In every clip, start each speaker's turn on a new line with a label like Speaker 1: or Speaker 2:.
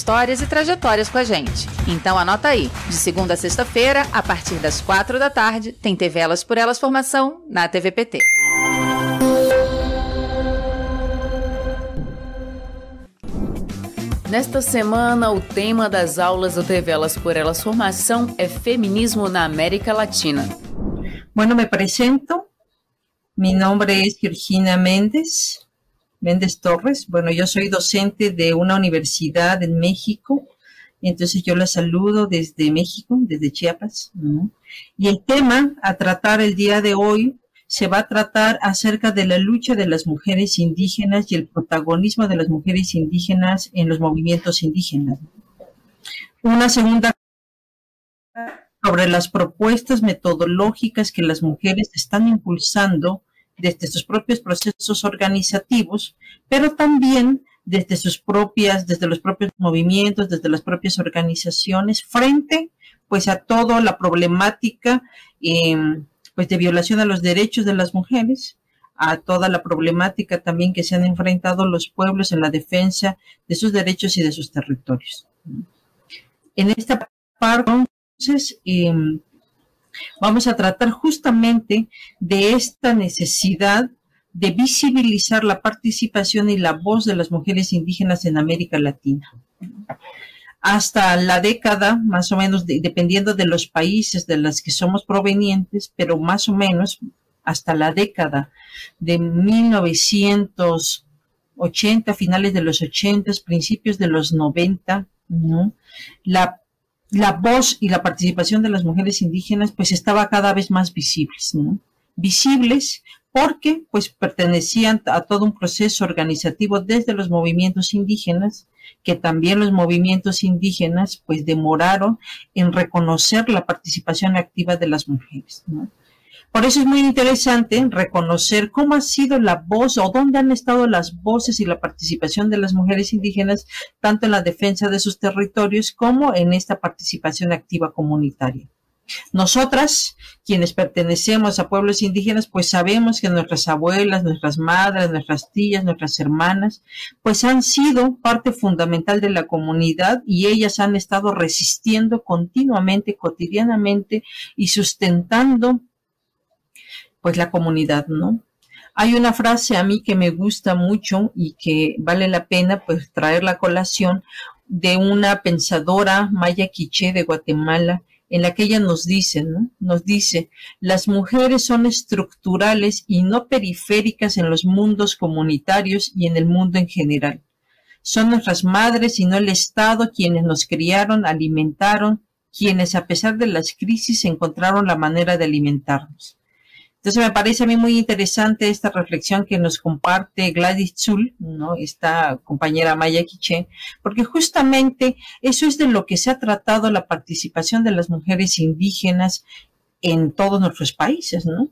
Speaker 1: histórias e trajetórias com a gente. Então anota aí, de segunda a sexta-feira, a partir das quatro da tarde, tem TV Elas por Elas Formação na TVPT. Nesta semana, o tema das aulas do TV Elas por Elas Formação é Feminismo na América Latina.
Speaker 2: Bueno, me presento. Mi nombre es Virginia Méndez. Méndez Torres. Bueno, yo soy docente de una universidad en México, entonces yo la saludo desde México, desde Chiapas. Y el tema a tratar el día de hoy se va a tratar acerca de la lucha de las mujeres indígenas y el protagonismo de las mujeres indígenas en los movimientos indígenas. Una segunda sobre las propuestas metodológicas que las mujeres están impulsando desde sus propios procesos organizativos, pero también desde sus propias, desde los propios movimientos, desde las propias organizaciones, frente pues a toda la problemática em, pues de violación a los derechos de las mujeres, a toda la problemática también que se han enfrentado los pueblos en la defensa de sus derechos y de sus territorios. En esta parte, entonces, em, vamos a tratar justamente de esta necesidad de visibilizar la participación y la voz de las mujeres indígenas en América Latina. Hasta la década, más o menos, dependiendo de los países de los que somos provenientes, pero más o menos hasta la década de 1980, finales de los 80, principios de los 90, la la voz y la participación de las mujeres indígenas pues estaba cada vez más visibles, ¿no? Visibles porque pues pertenecían a todo un proceso organizativo desde los movimientos indígenas, que también los movimientos indígenas pues demoraron en reconocer la participación activa de las mujeres, ¿no? Por eso es muy interesante reconocer cómo ha sido la voz o dónde han estado las voces y la participación de las mujeres indígenas, tanto en la defensa de sus territorios como en esta participación activa comunitaria. Nosotras, quienes pertenecemos a pueblos indígenas, pues sabemos que nuestras abuelas, nuestras madres, nuestras tías, nuestras hermanas, pues han sido parte fundamental de la comunidad y ellas han estado resistiendo continuamente, cotidianamente y sustentando pues la comunidad, ¿no? Hay una frase a mí que me gusta mucho y que vale la pena pues traer la colación de una pensadora maya quiché de Guatemala en la que ella nos dice, ¿no? Nos dice, las mujeres son estructurales y no periféricas en los mundos comunitarios y en el mundo en general. Son nuestras madres y no el Estado quienes nos criaron, alimentaron, quienes a pesar de las crisis encontraron la manera de alimentarnos. Entonces me parece a mí muy interesante esta reflexión que nos comparte Gladys Zul, ¿no? esta compañera Maya Quiche, porque justamente eso es de lo que se ha tratado la participación de las mujeres indígenas en todos nuestros países, ¿no?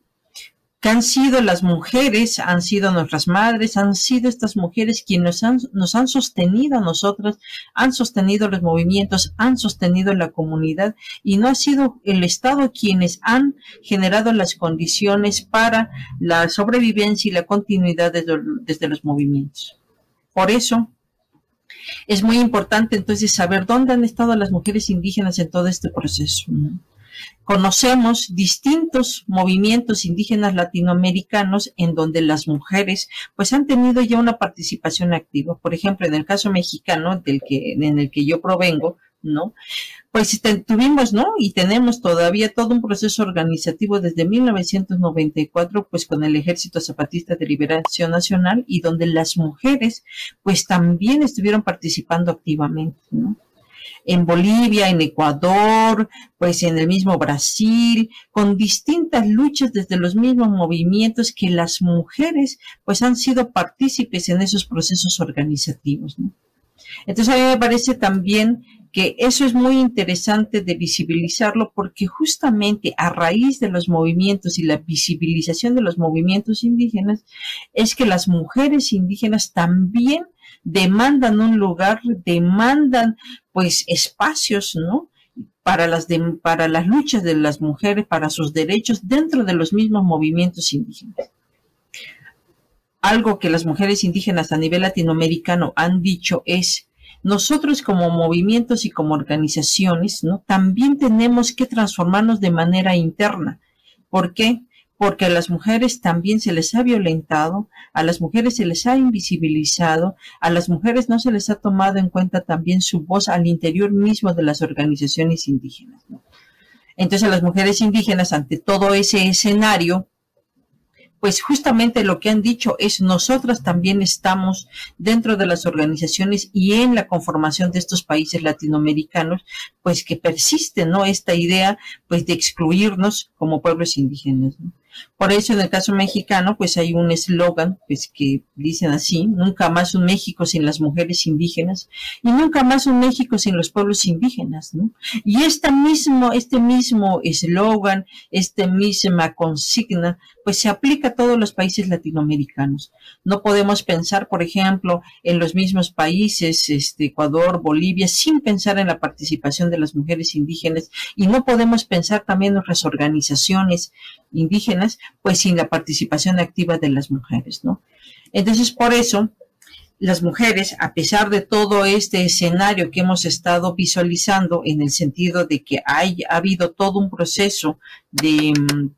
Speaker 2: Que han sido las mujeres, han sido nuestras madres, han sido estas mujeres quienes nos han, sostenido a nosotras, han sostenido los movimientos, han sostenido la comunidad y no ha sido el Estado quienes han generado las condiciones para la sobrevivencia y la continuidad desde, los movimientos. Por eso, es muy importante entonces saber dónde han estado las mujeres indígenas en todo este proceso. Conocemos distintos movimientos indígenas latinoamericanos en donde las mujeres pues han tenido ya una participación activa. Por ejemplo, en el caso mexicano del que, en el que yo provengo, ¿no? Pues tuvimos, ¿no? Y tenemos todavía todo un proceso organizativo desde 1994, pues con el Ejército Zapatista de Liberación Nacional y donde las mujeres, pues también estuvieron participando activamente, ¿no? En Bolivia, en Ecuador, pues en el mismo Brasil, con distintas luchas desde los mismos movimientos que las mujeres pues han sido partícipes en esos procesos organizativos. Entonces a mí me parece también que eso es muy interesante de visibilizarlo porque justamente a raíz de los movimientos y la visibilización de los movimientos indígenas es que las mujeres indígenas también demandan un lugar, demandan pues espacios, ¿no? Para las, para las luchas de las mujeres, para sus derechos dentro de los mismos movimientos indígenas. Algo que las mujeres indígenas a nivel latinoamericano han dicho es nosotros como movimientos y como organizaciones, ¿no? También tenemos que transformarnos de manera interna. ¿Por qué? Porque a las mujeres también se les ha violentado, a las mujeres se les ha invisibilizado, a las mujeres no se les ha tomado en cuenta también su voz al interior mismo de las organizaciones indígenas. Entonces las mujeres indígenas ante todo ese escenario, pues justamente lo que han dicho es nosotras también estamos dentro de las organizaciones y en la conformación de estos países latinoamericanos, pues que persiste, ¿no? Esta idea, pues de excluirnos como pueblos indígenas. ¿no? Por eso en el caso mexicano, pues hay un eslogan, pues que dicen así, nunca más un México sin las mujeres indígenas y nunca más un México sin los pueblos indígenas, ¿no? Y esta mismo, este mismo eslogan, esta misma consigna, pues se aplica a todos los países latinoamericanos. No podemos pensar, por ejemplo, en los mismos países, este, Ecuador, Bolivia, sin pensar en la participación de las mujeres indígenas y no podemos pensar también en nuestras organizaciones indígenas, pues sin la participación activa de las mujeres, ¿no? Entonces, por eso, las mujeres, a pesar de todo este escenario que hemos estado visualizando, en el sentido de que hay, ha habido todo un proceso de mm,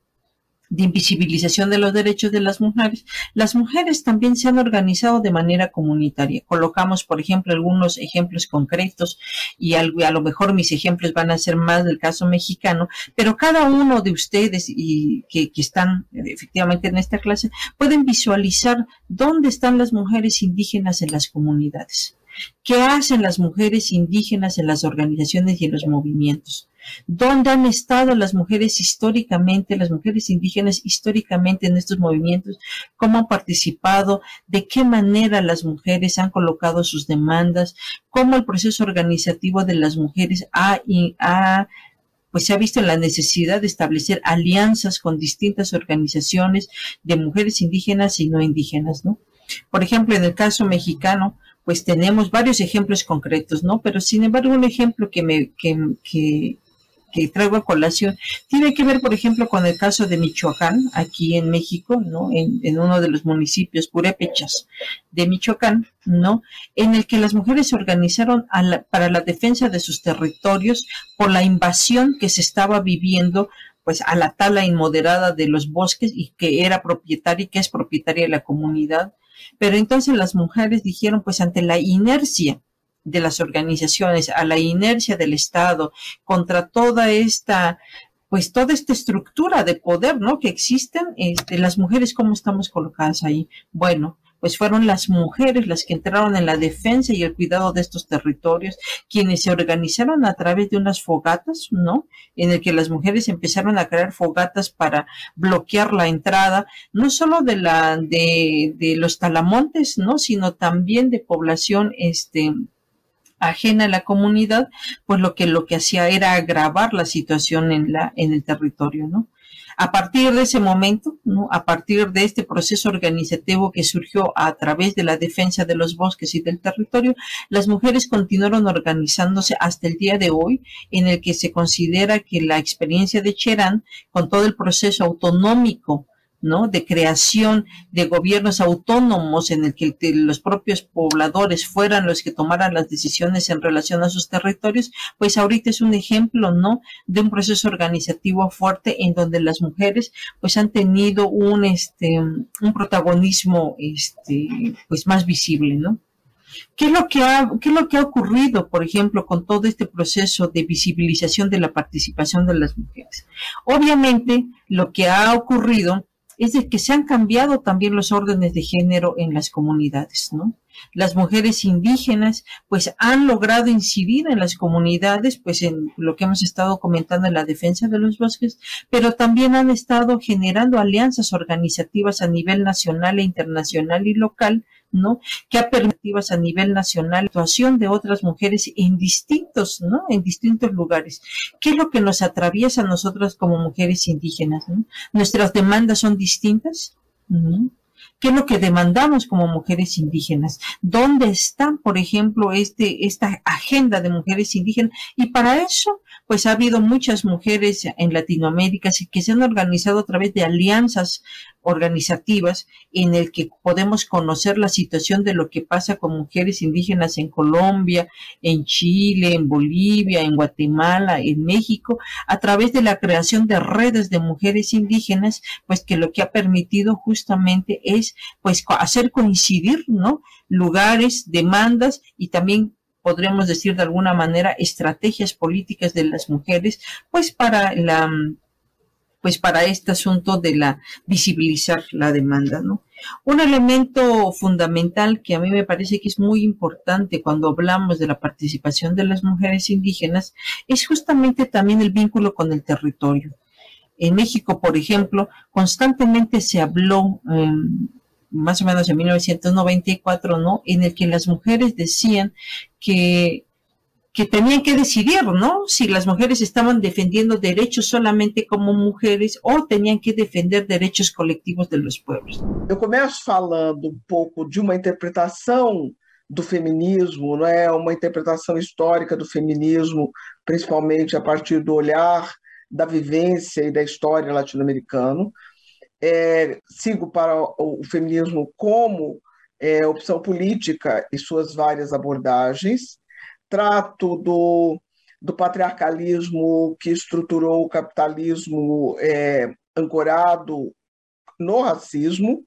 Speaker 2: de invisibilización de los derechos de las mujeres, las mujeres también se han organizado de manera comunitaria. Colocamos, por ejemplo, algunos ejemplos concretos y a lo mejor mis ejemplos van a ser más del caso mexicano, pero cada uno de ustedes y que, que están efectivamente en esta clase pueden visualizar dónde están las mujeres indígenas en las comunidades. ¿Qué hacen las mujeres indígenas en las organizaciones y en los movimientos? ¿Dónde han estado las mujeres históricamente, las mujeres indígenas históricamente en estos movimientos? ¿Cómo han participado? ¿De qué manera las mujeres han colocado sus demandas? ¿Cómo el proceso organizativo de las mujeres ha, pues se ha visto la necesidad de establecer alianzas con distintas organizaciones de mujeres indígenas y no indígenas, ¿no? Por ejemplo, en el caso mexicano, pues tenemos varios ejemplos concretos, ¿no? Pero sin embargo, un ejemplo que me, que, que, que traigo a colación tiene que ver, por ejemplo, con el caso de Michoacán, aquí en México, ¿no? En, uno de los municipios purépechas de Michoacán, ¿no? En el que las mujeres se organizaron para la defensa de sus territorios por la invasión que se estaba viviendo pues a la tala inmoderada de los bosques y que era propietaria y que es propietaria de la comunidad. Pero entonces las mujeres dijeron, pues ante la inercia de las organizaciones, a la inercia del Estado, contra toda esta pues toda esta estructura de poder, ¿no? Que existen, este, las mujeres, ¿cómo estamos colocadas ahí? Bueno, pues fueron las mujeres las que entraron en la defensa y el cuidado de estos territorios, quienes se organizaron a través de unas fogatas, ¿no? En el que las mujeres empezaron a crear fogatas para bloquear la entrada, no solo de la, de, de los talamontes, ¿no? Sino también de población, este, ajena a la comunidad, pues lo que lo que hacía era agravar la situación en la en el territorio, ¿no? A partir de ese momento, ¿no? a partir de este proceso organizativo que surgió a través de la defensa de los bosques y del territorio, las mujeres continuaron organizándose hasta el día de hoy, en el que se considera que la experiencia de Cherán, con todo el proceso autonómico De creación de gobiernos autónomos en el que los propios pobladores fueran los que tomaran las decisiones en relación a sus territorios, pues ahorita es un ejemplo, ¿no? De un proceso organizativo fuerte en donde las mujeres pues han tenido un, este, un protagonismo, este, pues más visible, ¿no? ¿Qué es, lo que ha, ¿Qué es lo que ha ocurrido, por ejemplo, con todo este proceso de visibilización de la participación de las mujeres? Obviamente, lo que ha ocurrido es de que se han cambiado también los órdenes de género en las comunidades, ¿no? Las mujeres indígenas, pues, han logrado incidir en las comunidades, pues, en lo que hemos estado comentando en la defensa de los bosques, pero también han estado generando alianzas organizativas a nivel nacional e internacional y local, ¿no? Que ha permitido a nivel nacional la actuación de otras mujeres en distintos, ¿no? En distintos lugares. ¿Qué es lo que nos atraviesa a nosotras como mujeres indígenas? Nuestras demandas son distintas. ¿Qué es lo que demandamos como mujeres indígenas? ¿Dónde está, por ejemplo, este, esta agenda de mujeres indígenas? Y para eso, pues ha habido muchas mujeres en Latinoamérica que se han organizado a través de alianzas organizativas en el que podemos conocer la situación de lo que pasa con mujeres indígenas en Colombia, en Chile, en Bolivia, en Guatemala, en México, a través de la creación de redes de mujeres indígenas, pues que lo que ha permitido justamente es pues hacer coincidir, ¿no? lugares, demandas y también podríamos decir de alguna manera estrategias políticas de las mujeres, pues para la pues para este asunto de la visibilizar la demanda, ¿no? Un elemento fundamental que a mí me parece que es muy importante cuando hablamos de la participación de las mujeres indígenas es justamente también el vínculo con el territorio. En México, por ejemplo, constantemente se habló, em, más o menos en 1994, ¿no? En el que las mujeres decían que que tenían que decidir, ¿no? Si las mujeres estaban defendiendo derechos solamente como mujeres ou tenían que defender derechos colectivos de los pueblos.
Speaker 3: Eu começo falando um pouco de uma interpretação do feminismo, não é uma interpretação histórica do feminismo, principalmente a partir do olhar da vivência e da história latino-americano. É, sigo para o feminismo como é, opção política e suas várias abordagens. Trato do, do patriarcalismo que estruturou o capitalismo é, ancorado no racismo,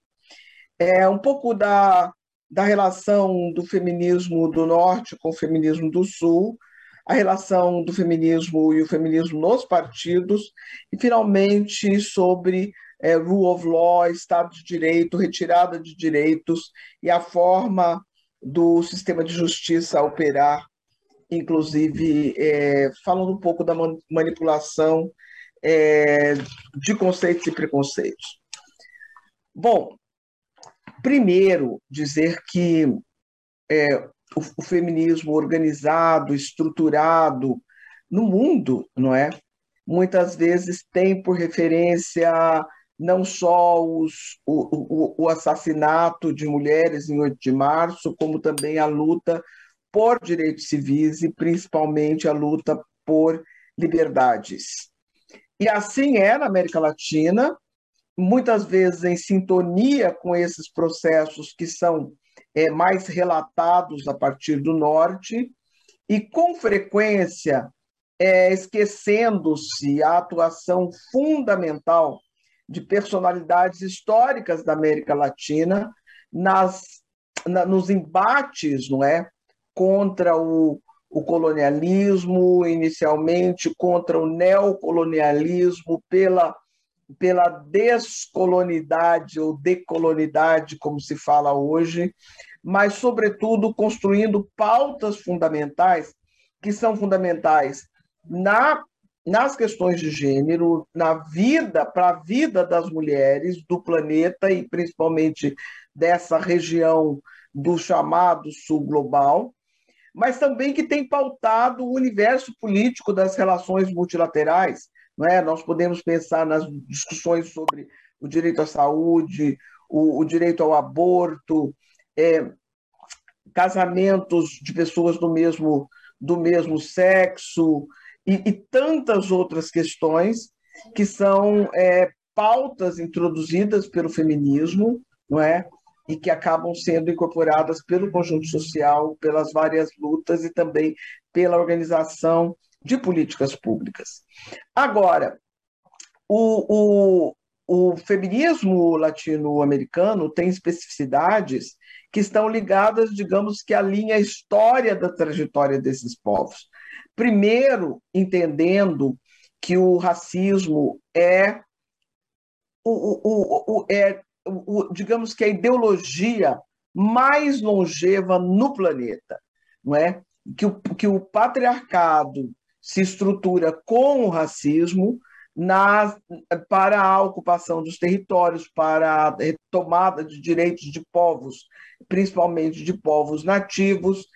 Speaker 3: é um pouco da, da relação do feminismo do norte com o feminismo do sul, a relação do feminismo e o feminismo nos partidos, e finalmente sobre é, rule of law, Estado de Direito, retirada de direitos e a forma do sistema de justiça operar inclusive é, falando um pouco da manipulação é, de conceitos e preconceitos. Bom, primeiro dizer que é, o, o, feminismo organizado, estruturado no mundo, não é? Muitas vezes tem por referência não só os, o, o, o assassinato de mulheres em 8 de março, como também a luta por direitos civis e principalmente a luta por liberdades. E assim é na América Latina, muitas vezes em sintonia com esses processos que são é, mais relatados a partir do norte, e com frequência é, esquecendo-se a atuação fundamental de personalidades históricas da América Latina nas, na, nos embates não é, contra o, o colonialismo, inicialmente contra o neocolonialismo, pela, pela descolonidade ou decolonidade, como se fala hoje, mas, sobretudo, construindo pautas fundamentais, que são fundamentais na, nas questões de gênero, na vida, para a vida das mulheres do planeta e principalmente dessa região do chamado Sul Global, mas também que tem pautado o universo político das relações multilaterais. Não é? Nós podemos pensar nas discussões sobre o direito à saúde, o, o direito ao aborto, é, casamentos de pessoas do mesmo, do mesmo sexo e, e tantas outras questões que são é, pautas introduzidas pelo feminismo, não é? e que acabam sendo incorporadas pelo conjunto social, pelas várias lutas e também pela organização de políticas públicas. Agora, o, o, o feminismo latino-americano tem especificidades que estão ligadas, digamos que à linha história da trajetória desses povos. Primeiro, entendendo que o racismo é o, o, o, é o, digamos que a ideologia mais longeva no planeta, não é? Que o, que o patriarcado se estrutura com o racismo na, para a ocupação dos territórios, para a retomada de direitos de povos principalmente de povos nativos,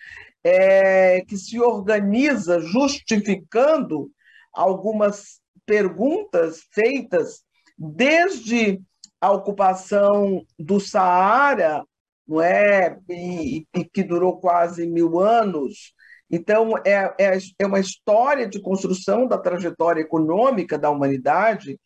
Speaker 3: é, que se organiza justificando algumas perguntas feitas desde a ocupação do Saara, não é, e, e que durou quase mil anos. Então, é, é, é uma história de construção da trajetória econômica da humanidade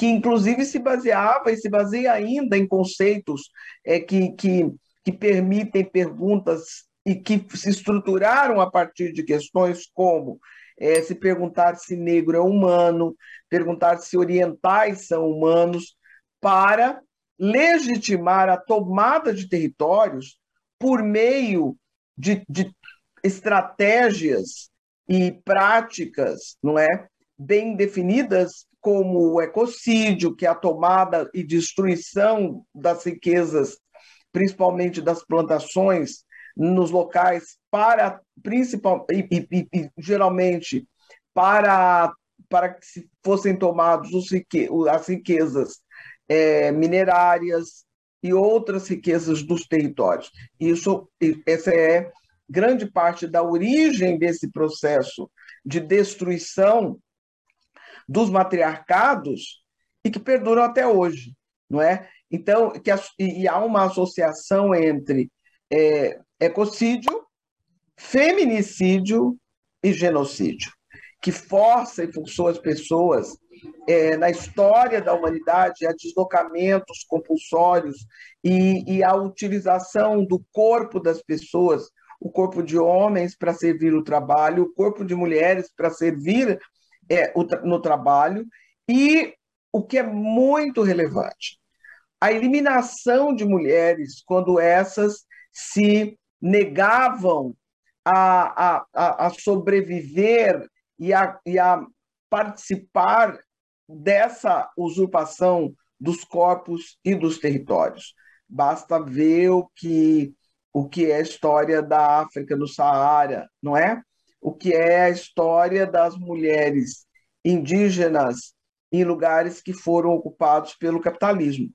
Speaker 3: que inclusive se baseava e se baseia ainda em conceitos é, que, que, que permitem perguntas e que se estruturaram a partir de questões como é, se perguntar se negro é humano, perguntar se orientais são humanos, para legitimar a tomada de territórios por meio de, de estratégias e práticas, não é, bem definidas como o ecocídio, que é a tomada e destruição das riquezas, principalmente das plantações, nos locais para principal e, e, e geralmente para para que se fossem tomados os as riquezas é, minerárias e outras riquezas dos territórios. Isso essa é grande parte da origem desse processo de destruição dos matriarcados e que perduram até hoje, não é? Então, que, e há uma associação entre é, ecocídio, feminicídio e genocídio, que força e forçou as pessoas é, na história da humanidade a deslocamentos compulsórios e, e a utilização do corpo das pessoas, o corpo de homens para servir o trabalho, o corpo de mulheres para servir é, no trabalho e o que é muito relevante, a eliminação de mulheres quando essas se negavam a, a, a sobreviver e a, e a participar dessa usurpação dos corpos e dos territórios. Basta ver o que, o que é a história da África no Saara, não é? o que é a história das mulheres indígenas em lugares que foram ocupados pelo capitalismo.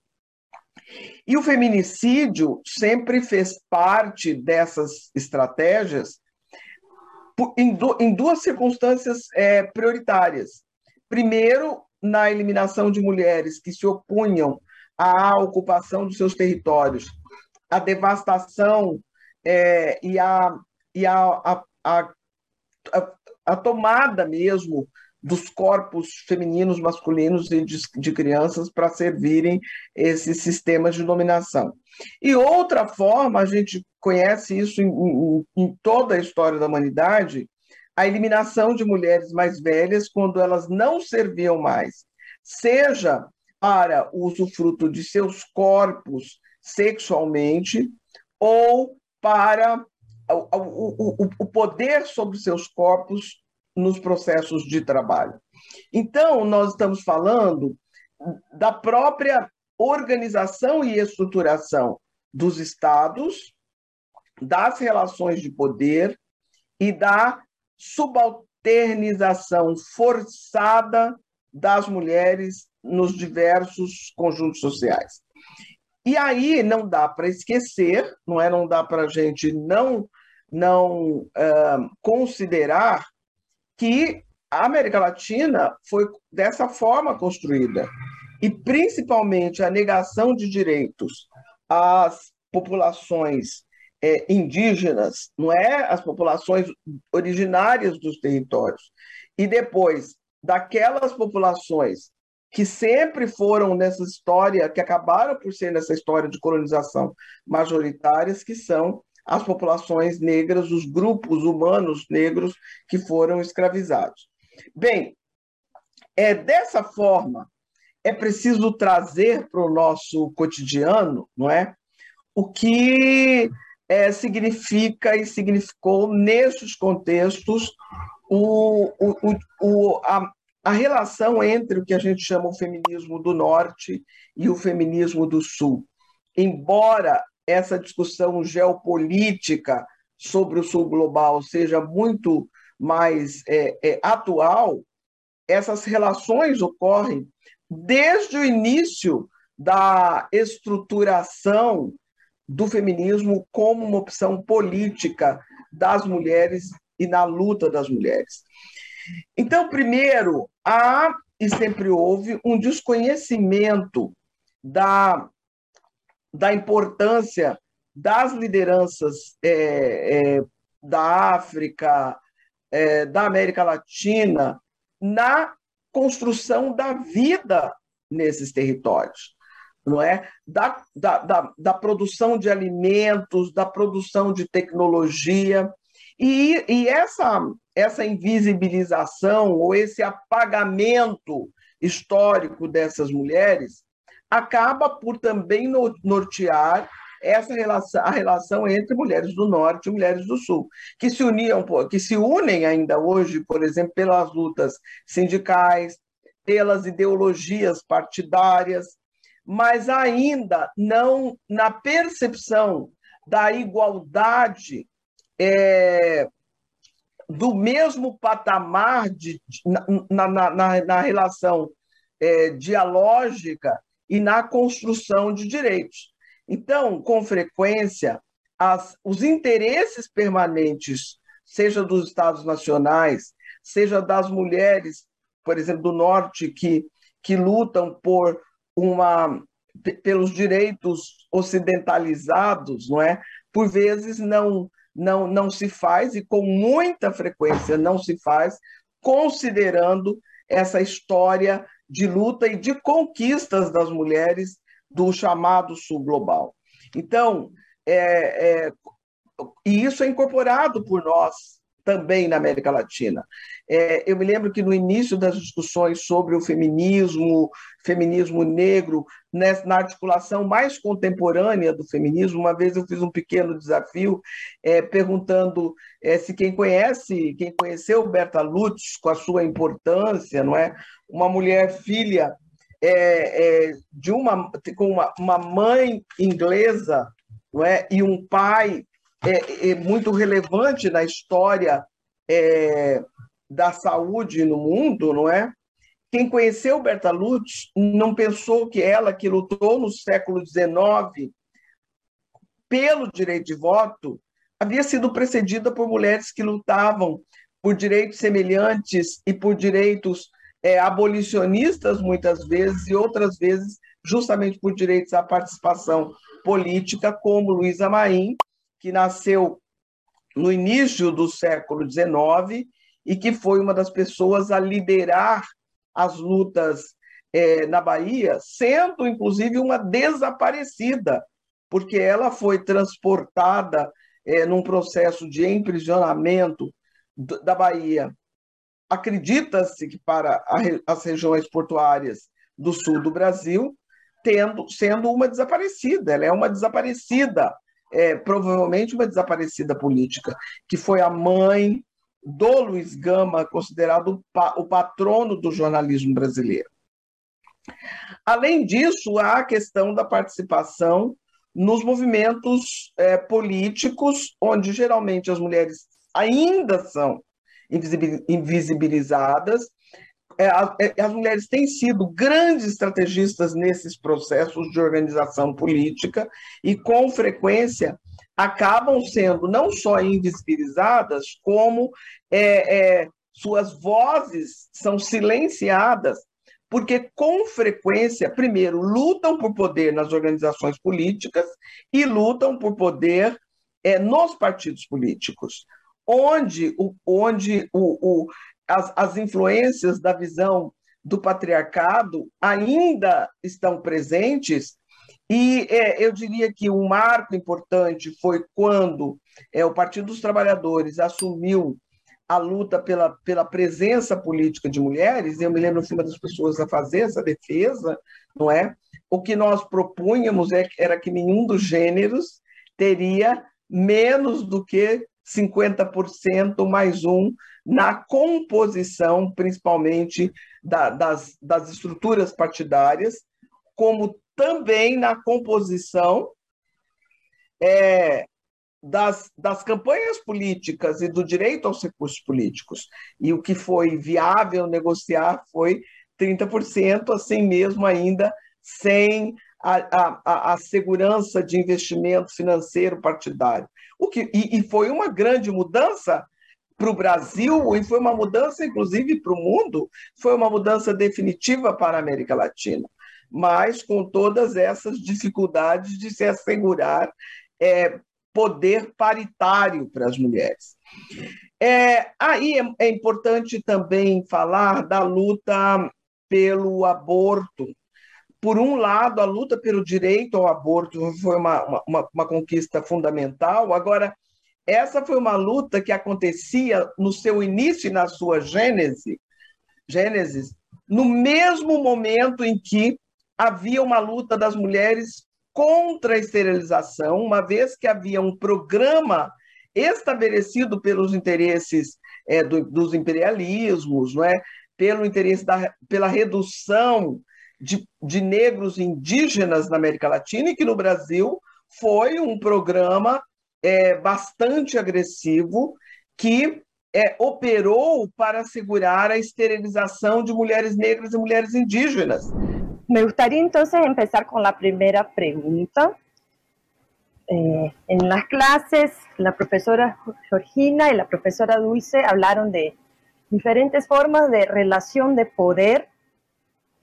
Speaker 3: E o feminicídio sempre fez parte dessas estratégias em, duas circunstâncias é, prioritárias. Primeiro, na eliminação de mulheres que se opunham à ocupação dos seus territórios, à devastação é, e, a, a tomada mesmo dos corpos femininos, masculinos e de, de crianças para servirem esses sistemas de dominação. E outra forma, a gente conhece isso em, em, em toda a história da humanidade, a eliminação de mulheres mais velhas quando elas não serviam mais, seja para o usufruto de seus corpos sexualmente ou para o, o, o poder sobre seus corpos nos processos de trabalho. Então, nós estamos falando da própria organização e estruturação dos estados, das relações de poder e da subalternização forçada das mulheres nos diversos conjuntos sociais. E aí não dá para esquecer, não é? Não dá para a gente não não uh, considerar que a América Latina foi dessa forma construída. E principalmente a negação de direitos às populações é, indígenas, não é, as populações originárias dos territórios. E depois daquelas populações que sempre foram nessa história, que acabaram por ser nessa história de colonização majoritárias, que são as populações negras, os grupos humanos negros que foram escravizados. Bem, é dessa forma é preciso trazer para o nosso cotidiano, não é, o que é, significa e significou nesses contextos o, o, o, a, a relação entre o que a gente chama o feminismo do norte e o feminismo do sul. Embora essa discussão geopolítica sobre o sul global seja muito mais é, é, atual, essas relações ocorrem desde o início da estruturação do feminismo como uma opção política das mulheres e na luta das mulheres. Então, primeiro, há e sempre houve um desconhecimento da, da importância das lideranças é, é, da África, é, da América Latina, na construção da vida nesses territórios, não é? Da, da, da, da produção de alimentos, da produção de tecnologia. E, e essa, essa invisibilização ou esse apagamento histórico dessas mulheres acaba por também nortear essa relação, a relação entre mulheres do norte e mulheres do sul, que se uniam, que se unem ainda hoje, por exemplo, pelas lutas sindicais, pelas ideologias partidárias, mas ainda não na percepção da igualdade é, do mesmo patamar de, na, na, na, na relação é, dialógica e na construção de direitos. Então, com frequência, as, os interesses permanentes, seja dos Estados nacionais, seja das mulheres, por exemplo, do Norte, que, que lutam por uma pelos direitos ocidentalizados, não é? Por vezes não não não se faz e com muita frequência não se faz, considerando essa história de luta e de conquistas das mulheres do chamado sul global. Então, é, é, e isso é incorporado por nós também na América Latina. É, eu me lembro que no início das discussões sobre o feminismo, feminismo negro, né, na articulação mais contemporânea do feminismo, uma vez eu fiz um pequeno desafio é, perguntando é, se quem conhece, quem conheceu Berta Lutz com a sua importância, não é, uma mulher filha é, é, de uma com uma, uma mãe inglesa, não é, e um pai é, é muito relevante na história é, da saúde no mundo, não é? Quem conheceu Berta Lutz não pensou que ela, que lutou no século XIX pelo direito de voto, havia sido precedida por mulheres que lutavam por direitos semelhantes e por direitos é, abolicionistas, muitas vezes, e outras vezes justamente por direitos à participação política, como Luísa Maim, que nasceu no início do século XIX e que foi uma das pessoas a liderar as lutas é, na Bahia, sendo inclusive uma desaparecida, porque ela foi transportada é, num processo de emprisionamento da Bahia. Acredita-se que para as regiões portuárias do sul do Brasil, tendo, sendo uma desaparecida, ela é uma desaparecida é, provavelmente uma desaparecida política, que foi a mãe do Luiz Gama, considerado o patrono do jornalismo brasileiro. Além disso, há a questão da participação nos movimentos é, políticos, onde geralmente as mulheres ainda são invisibilizadas as mulheres têm sido grandes estrategistas nesses processos de organização política e, com frequência, acabam sendo não só invisibilizadas, como é, é, suas vozes são silenciadas, porque, com frequência, primeiro, lutam por poder nas organizações políticas e lutam por poder é, nos partidos políticos onde, onde o, o, as, as influências da visão do patriarcado ainda estão presentes, e é, eu diria que um marco importante foi quando é, o Partido dos Trabalhadores assumiu a luta pela, pela presença política de mulheres, eu me lembro de uma das pessoas a fazer essa defesa, não é? O que nós propunhamos é, era que nenhum dos gêneros teria menos do que 50% mais um na composição, principalmente da, das, das estruturas partidárias, como também na composição é, das, das campanhas políticas e do direito aos recursos políticos. E o que foi viável negociar foi 30%, assim mesmo ainda sem a, a, a segurança de investimento financeiro partidário. O que, e, e foi uma grande mudança para o Brasil e foi uma mudança, inclusive, para o mundo, foi uma mudança definitiva para a América Latina, mas com todas essas dificuldades de se assegurar é, poder paritário para as mulheres. É, aí é, é importante também falar da luta pelo aborto. Por um lado, a luta pelo direito ao aborto foi uma, uma, uma conquista fundamental. Agora, essa foi uma luta que acontecia no seu início e na sua gênese, gênesis, no mesmo momento em que havia uma luta das mulheres contra a esterilização, uma vez que havia um programa estabelecido pelos interesses é, do, dos imperialismos, não é? pelo interesse da, pela redução de, de negros indígenas na América Latina, e que no Brasil foi um programa é, bastante agresivo que é, operou para assegurar a esterilização de mulheres negras e mulheres indígenas.
Speaker 4: Me gustaría entonces empezar con la primera pregunta. Eh, en las clases, la profesora Georgina y la profesora Dulce hablaron de diferentes formas de relación de poder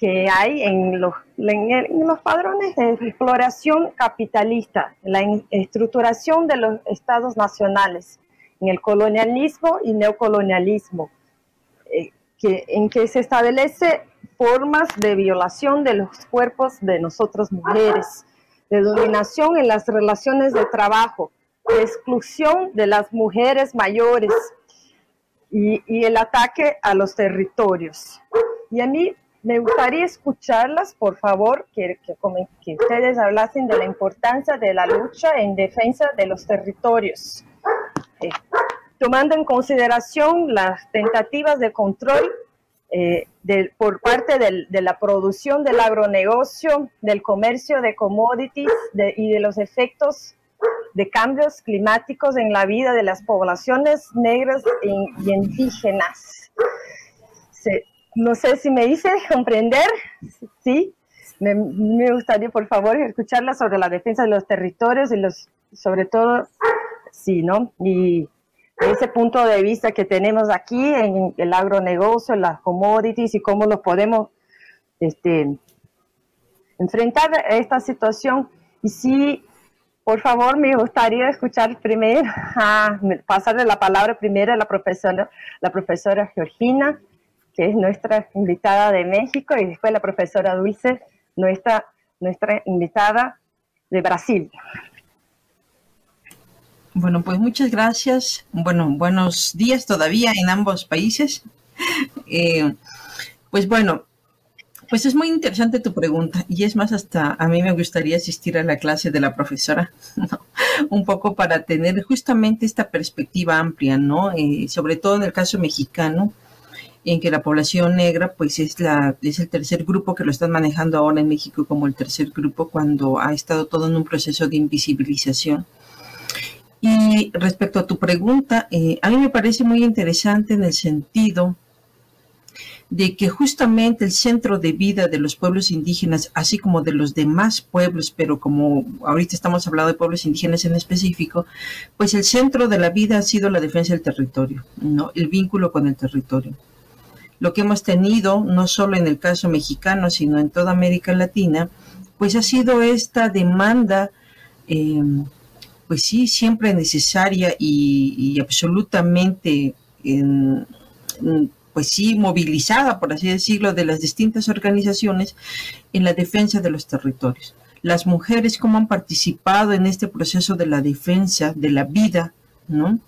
Speaker 4: que hay en los, en, los padrones de exploración capitalista, la estructuración de los estados nacionales, en el colonialismo y neocolonialismo, eh, que, en que se establece formas de violación de los cuerpos de nosotros mujeres, de dominación en las relaciones de trabajo, de exclusión de las mujeres mayores y, y el ataque a los territorios. Y a mí me gustaría escucharlas, por favor, que, que, ustedes hablasen de la importancia de la lucha en defensa de los territorios, eh, tomando en consideración las tentativas de control eh, por parte de la producción del agronegocio, del comercio de commodities y de los efectos de cambios climáticos en la vida de las poblaciones negras y indígenas. No sé si me hice comprender, sí. Me, gustaría, por favor, escucharla sobre la defensa de los territorios y los, sobre todo, sí, ¿no? Y ese punto de vista que tenemos aquí en el agronegocio, las commodities y cómo los podemos este, enfrentar a esta situación. Y sí, por favor, me gustaría escuchar primero, a, pasarle la palabra primero a la profesora, la profesora Georgina que es nuestra invitada de México, y después la profesora Dulce, nuestra, nuestra invitada de Brasil.
Speaker 2: Bueno, pues muchas gracias. Bueno, buenos días todavía en ambos países. Eh, pues bueno, pues es muy interesante tu pregunta y es más, hasta a mí me gustaría asistir a la clase de la profesora, un poco para tener justamente esta perspectiva amplia, ¿no? Eh, sobre todo en el caso mexicano, en que la población negra pues es, la, es el tercer grupo que lo están manejando ahora en México como el tercer grupo cuando ha estado todo en un proceso de invisibilización. Y respecto a tu pregunta, eh, a mí me parece muy interesante en el sentido de que justamente el centro de vida de los pueblos indígenas, así como de los demás pueblos, pero como ahorita estamos hablando de pueblos indígenas en específico, pues el centro de la vida ha sido la defensa del territorio, ¿no? el vínculo con el territorio lo que hemos tenido, no solo en el caso mexicano, sino en toda América Latina, pues ha sido esta demanda, em, pues sí, siempre necesaria y, absolutamente, pues sí, movilizada, por así decirlo, de las distintas organizaciones en la defensa de los territorios. Las mujeres, cómo han participado en este proceso de la defensa de la vida, ¿no?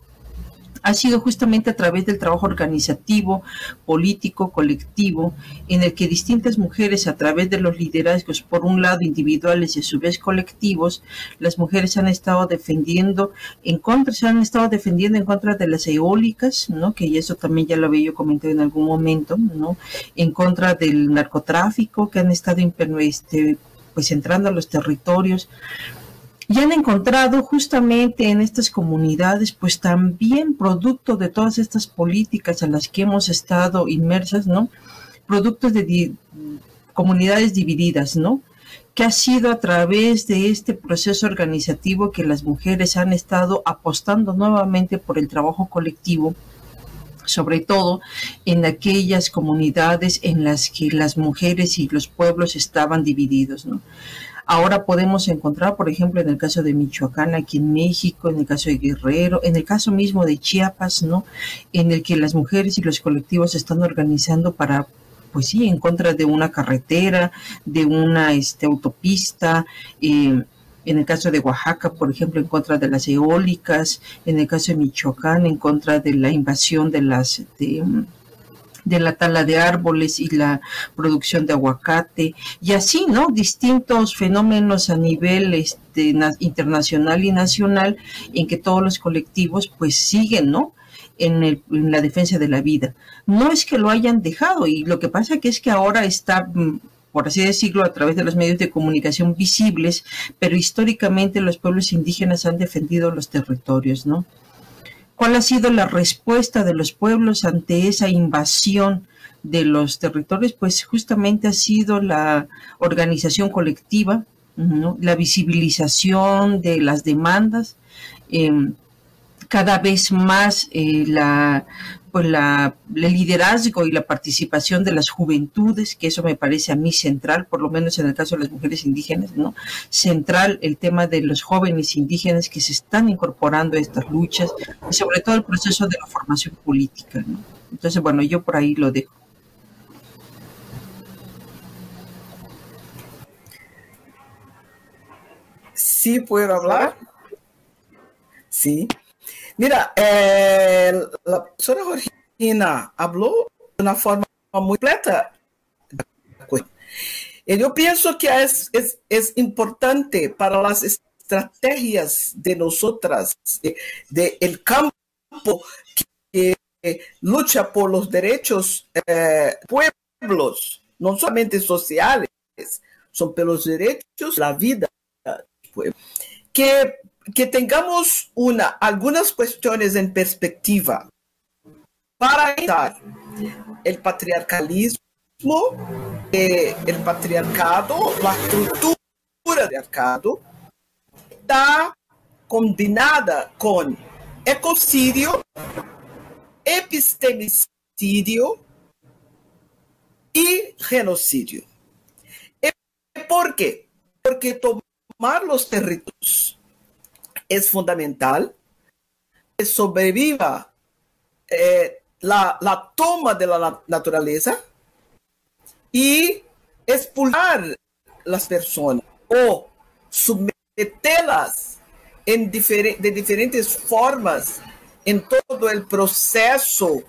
Speaker 2: Ha sido justamente a través del trabajo organizativo, político, colectivo, en el que distintas mujeres a través de los liderazgos, por un lado individuales y a su vez colectivos, las mujeres han estado defendiendo en contra, se han estado defendiendo en contra de las eólicas, ¿no? que eso también ya lo había yo comentado en algún momento, ¿no? en contra del narcotráfico, que han estado este, pues entrando a los territorios y han encontrado justamente en estas comunidades, pues también producto de todas estas políticas a las que hemos estado inmersas, ¿no? Productos de comunidades divididas, ¿no? que ha sido a través de este proceso organizativo que las mujeres han estado apostando nuevamente por el trabajo colectivo sobre todo en aquellas comunidades en las que las mujeres y los pueblos estaban divididos. Ahora podemos encontrar, por ejemplo, en el caso de Michoacán, aquí en México, en el caso de Guerrero, en el caso mismo de Chiapas, ¿no? En el que las mujeres y los colectivos están organizando para pues sí, en contra de una carretera, de una este, autopista, eh, en el caso de Oaxaca, por ejemplo, en contra de las eólicas, en el caso de Michoacán, en contra de la invasión de las de, la tala de árboles y la producción de aguacate y así, ¿no? Distintos fenómenos a nivel este, internacional y nacional en que todos los colectivos pues siguen, ¿no? en, la defensa de la vida. No es que lo hayan dejado y lo que pasa que es que ahora está mm, por así decirlo, a través de los medios de comunicación visibles, pero históricamente los pueblos indígenas han defendido los territorios, ¿no? ¿Cuál ha sido la respuesta de los pueblos ante esa invasión de los territorios? Pues justamente ha sido la organización colectiva, la visibilización de las demandas, em, cada vez más eh, la, pues la, el liderazgo y la participación de las juventudes, que eso me parece a mí central, por lo menos en el caso de las mujeres indígenas, ¿no? Central el tema de los jóvenes indígenas que se están incorporando a estas luchas y sobre todo el proceso de la formación política, ¿no? Entonces, bueno, yo por ahí lo dejo.
Speaker 3: Sí, puedo hablar. Sí. Mira, eh, la profesora Georgina habló de una forma muy completa. Yo pienso que es, es, es importante para las estrategias de nosotras, del de, el campo que, lucha por los derechos eh, pueblos, no solamente sociales, son por los derechos, la vida. Que que tengamos una, algunas cuestiones en perspectiva para evitar el patriarcalismo, eh, el patriarcado, la estructura del patriarcado, está combinada con ecocidio, epistemicidio y genocidio. ¿Por qué? Porque tomar los territorios es fundamental que sobreviva eh, la, la, toma de la naturaleza y expulsar las personas o someterlas en de diferentes formas en todo el proceso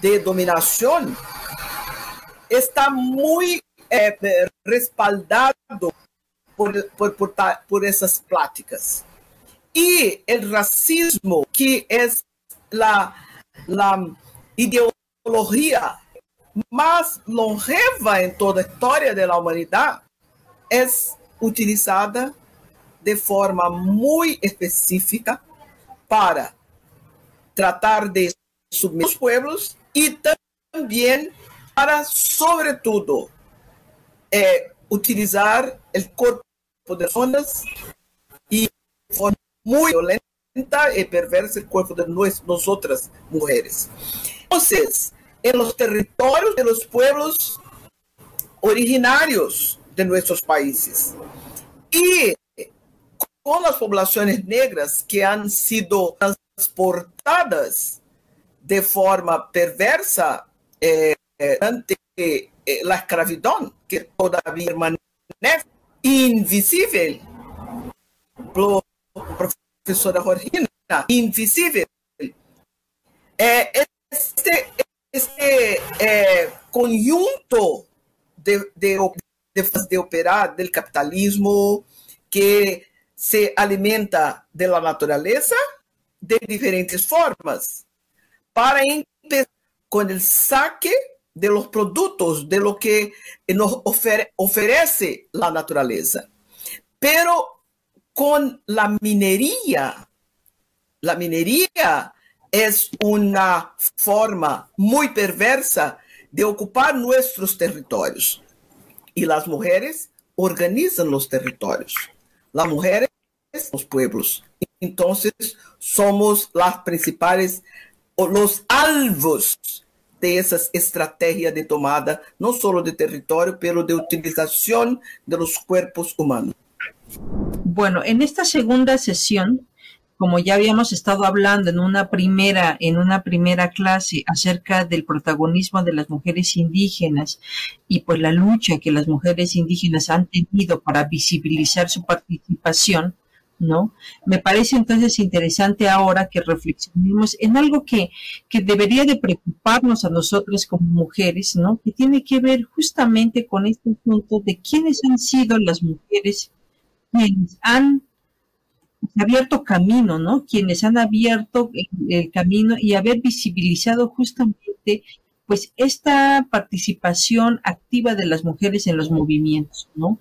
Speaker 3: de dominación. Está muy eh, respaldado por, por, por, por esas pláticas y el racismo, que es la, ideología más longeva en toda la historia de la humanidad, es utilizada de forma muy específica para tratar de subir los pueblos y también para, sobre todo, eh, utilizar el cuerpo de personas y muy violenta y perversa el cuerpo de nosotras mujeres. Entonces, en los territorios de los pueblos originarios de nuestros países y con las poblaciones negras que han sido transportadas de forma perversa eh, ante eh, la escravidón que todavía permanece invisible professora Jorgina, invisível. É, este este é, conjunto de, de, de, de operar do capitalismo que se alimenta da natureza de diferentes formas para com o saque de los produtos de lo que nos ofere, oferece a natureza. Pero con la minería. La minería es una forma muy perversa de ocupar nuestros territorios. Y las mujeres
Speaker 5: organizan los territorios. Las mujeres, los pueblos. Entonces, somos las principales, los alvos de esas estrategias de tomada, no solo de territorio, pero de utilización de los cuerpos humanos.
Speaker 2: Bueno, en esta segunda sesión como ya habíamos estado hablando en una primera, en una primera clase acerca del protagonismo de las mujeres indígenas y pues la lucha que las mujeres indígenas han tenido para visibilizar su participación, ¿no? Me parece entonces interesante ahora que reflexionemos en algo que, que debería de preocuparnos a nosotras como mujeres, ¿no? Que tiene que ver justamente con este punto de quiénes han sido las mujeres quienes han abierto camino, ¿no? Quienes han abierto el, camino y haber visibilizado justamente pues esta participación activa de las mujeres en los movimientos, ¿no?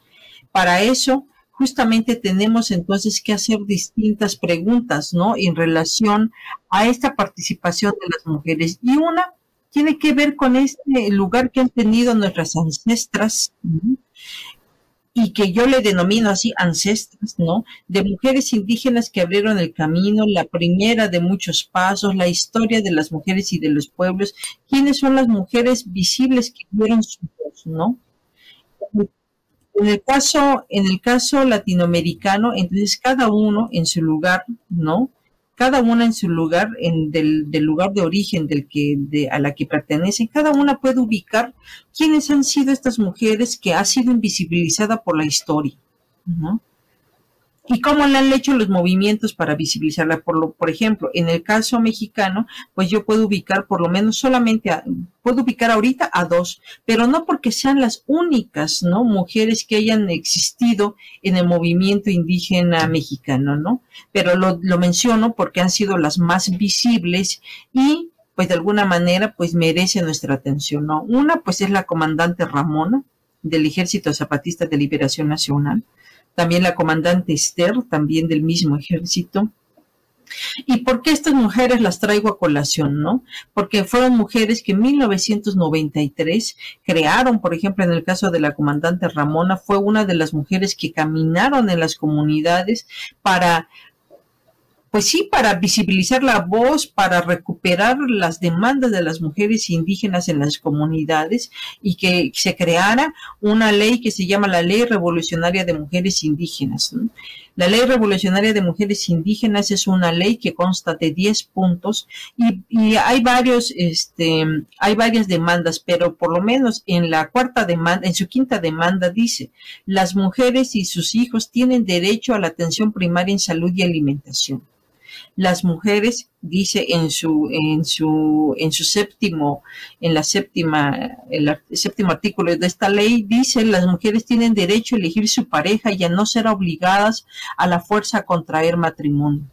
Speaker 2: Para eso justamente tenemos entonces que hacer distintas preguntas, ¿no? En relación a esta participación de las mujeres. Y una tiene que ver con este lugar que han tenido nuestras ancestras, ¿no? Y que yo le denomino así ancestras, ¿no? De mujeres indígenas que abrieron el camino, la primera de muchos pasos, la historia de las mujeres y de los pueblos, quiénes son las mujeres visibles que dieron su voz, ¿no? En el caso, en el caso latinoamericano, entonces cada uno en su lugar, ¿no? Cada una en su lugar, en del, lugar de origen del que, de, a la que pertenecen, cada una puede ubicar quiénes han sido estas mujeres que ha sido invisibilizada por la historia. ¿no? Y cómo le han hecho los movimientos para visibilizarla. Por, lo, por ejemplo, en el caso mexicano, pues yo puedo ubicar por lo menos solamente, a, puedo ubicar ahorita a dos, pero no porque sean las únicas, ¿no? Mujeres que hayan existido en el movimiento indígena mexicano, ¿no? Pero lo, lo menciono porque han sido las más visibles y pues de alguna manera pues merece nuestra atención, ¿no? Una pues es la comandante Ramona del Ejército Zapatista de Liberación Nacional, también la comandante Esther, también del mismo ejército. ¿Y por qué estas mujeres las traigo a colación, no? Porque fueron mujeres que en 1993 crearon, por ejemplo, en el caso de la comandante Ramona, fue una de las mujeres que caminaron en las comunidades para pues sí, para visibilizar la voz, para recuperar las demandas de las mujeres indígenas en las comunidades y que se creara una ley que se llama la Ley Revolucionaria de Mujeres Indígenas. La Ley Revolucionaria de Mujeres Indígenas es una ley que consta de 10 puntos y, y, hay varios, este, hay varias demandas, pero por lo menos en la cuarta demanda, en su quinta demanda dice, las mujeres y sus hijos tienen derecho a la atención primaria en salud y alimentación las mujeres, dice en su, en su, en su séptimo, en la séptima, el séptimo artículo de esta ley, dice las mujeres tienen derecho a elegir su pareja y a no ser obligadas a la fuerza a contraer matrimonio.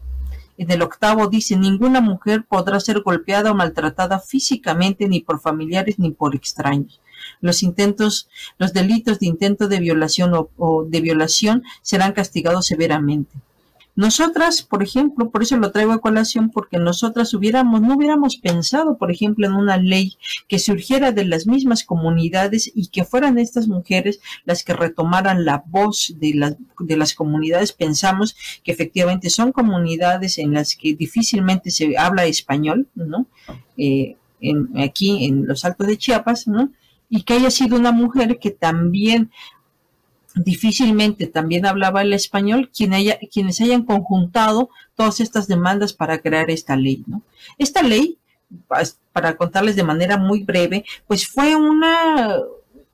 Speaker 2: En el octavo dice, ninguna mujer podrá ser golpeada o maltratada físicamente ni por familiares ni por extraños. Los intentos, los delitos de intento de violación o, o de violación serán castigados severamente. Nosotras, por ejemplo, por eso lo traigo a colación, porque nosotras hubiéramos, no hubiéramos pensado, por ejemplo, en una ley que surgiera de las mismas comunidades y que fueran estas mujeres las que retomaran la voz de, de las comunidades. Pensamos que efectivamente son comunidades en las que difícilmente se habla español, ¿no? Eh, aquí en los Altos de Chiapas, ¿no? Y que haya sido una mujer que también difícilmente también hablaba el español quien haya, quienes hayan conjuntado todas estas demandas para crear esta ley. Esta ley, para contarles de manera muy breve, pues fue una,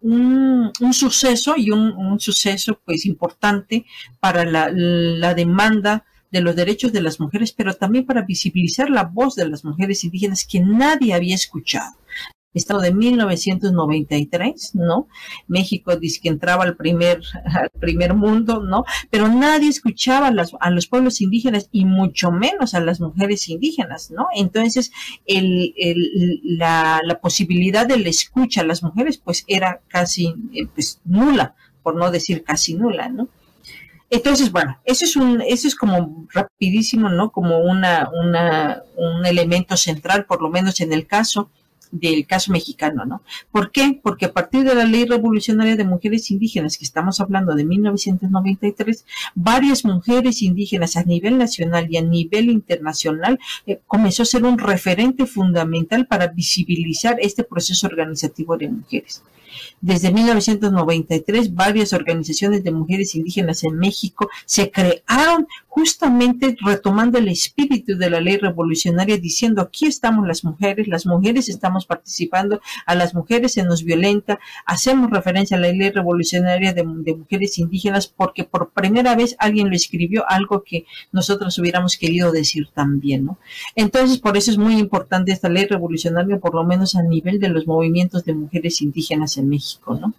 Speaker 2: un, suceso y un, suceso pues importante para la demanda de los derechos de las mujeres, pero también para visibilizar la voz de las mujeres indígenas que nadie había escuchado. Estado de 1993, ¿no? México dice que entraba al primer, al primer mundo, ¿no? Pero nadie escuchaba a, los pueblos indígenas y mucho menos a las mujeres indígenas, ¿no? Entonces, el, la, la, posibilidad de la escucha a las mujeres, pues era casi eh, pues, nula, por no decir casi nula, ¿no? Entonces, bueno, eso es un, eso es como rapidísimo, ¿no? Como una, una, un elemento central, por lo menos en el caso del caso mexicano, ¿no? ¿Por qué? Porque a partir de la ley revolucionaria de mujeres indígenas, que estamos hablando de 1993, varias mujeres indígenas a nivel nacional y a nivel internacional eh, comenzó a ser un referente fundamental para visibilizar este proceso organizativo de mujeres. Desde 1993, varias organizaciones de mujeres indígenas en México se crearon justamente retomando el espíritu de la ley revolucionaria, diciendo aquí estamos las mujeres, las mujeres estamos participando, a las mujeres se nos violenta, hacemos referencia a la ley revolucionaria de, mujeres indígenas porque por primera vez alguien lo escribió algo que nosotros hubiéramos querido decir también, ¿no? Entonces, por eso es muy importante esta ley revolucionaria, por lo menos a nivel de los movimientos de mujeres indígenas en México, ¿no?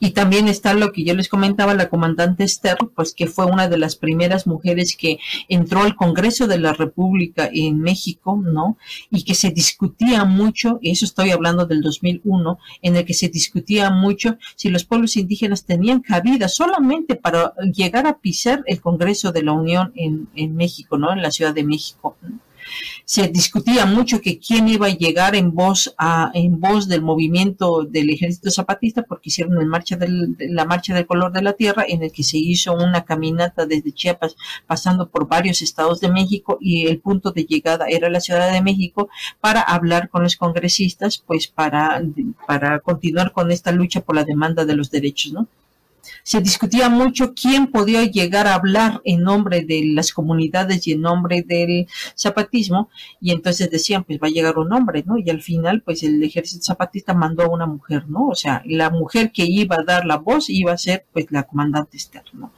Speaker 2: Y también está lo que yo les comentaba, la comandante Esther, pues que fue una de las primeras mujeres que entró al Congreso de la República en México, ¿no? Y que se discutía mucho, y eso estoy hablando del 2001, en el que se discutía mucho si los pueblos indígenas tenían cabida solamente para llegar a pisar el Congreso de la Unión en, en México, ¿no? En la Ciudad de México. ¿no? Se discutía mucho que quién iba a llegar en voz a, en voz del movimiento del ejército zapatista porque hicieron el marcha del, la marcha del color de la tierra en el que se hizo una caminata desde Chiapas pasando por varios estados de México y el punto de llegada era la Ciudad de México para hablar con los congresistas pues para, para continuar con esta lucha por la demanda de los derechos, ¿no? Se discutía mucho quién podía llegar a hablar en nombre de las comunidades y en nombre del zapatismo, y entonces decían, pues va a llegar un hombre, ¿no? Y al final, pues el ejército zapatista mandó a una mujer, ¿no? O sea, la mujer que iba a dar la voz iba a ser, pues, la comandante externa.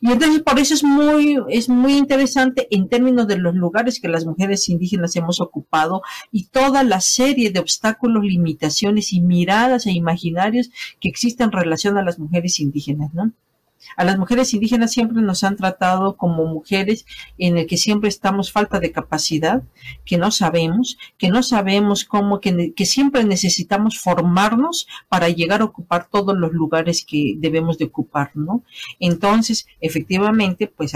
Speaker 2: Y entonces por eso es muy, es muy interesante en términos de los lugares que las mujeres indígenas hemos ocupado y toda la serie de obstáculos, limitaciones y miradas e imaginarios que existen en relación a las mujeres indígenas, ¿no? A las mujeres indígenas siempre nos han tratado como mujeres en el que siempre estamos falta de capacidad, que no sabemos, que no sabemos cómo, que, siempre necesitamos formarnos para llegar a ocupar todos los lugares que debemos de ocupar, ¿no? Entonces, efectivamente, pues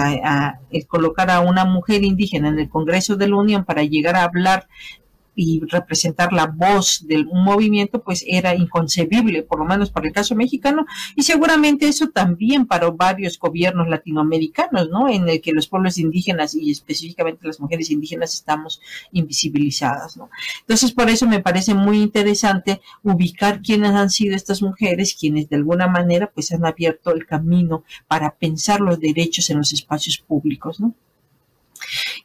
Speaker 2: el colocar a una mujer indígena en el Congreso de la Unión para llegar a hablar y representar la voz de un movimiento, pues era inconcebible, por lo menos para el caso mexicano, y seguramente eso también para varios gobiernos latinoamericanos, ¿no? En el que los pueblos indígenas y específicamente las mujeres indígenas estamos invisibilizadas, ¿no? Entonces, por eso me parece muy interesante ubicar quiénes han sido estas mujeres, quienes de alguna manera pues han abierto el camino para pensar los derechos en los espacios públicos, ¿no?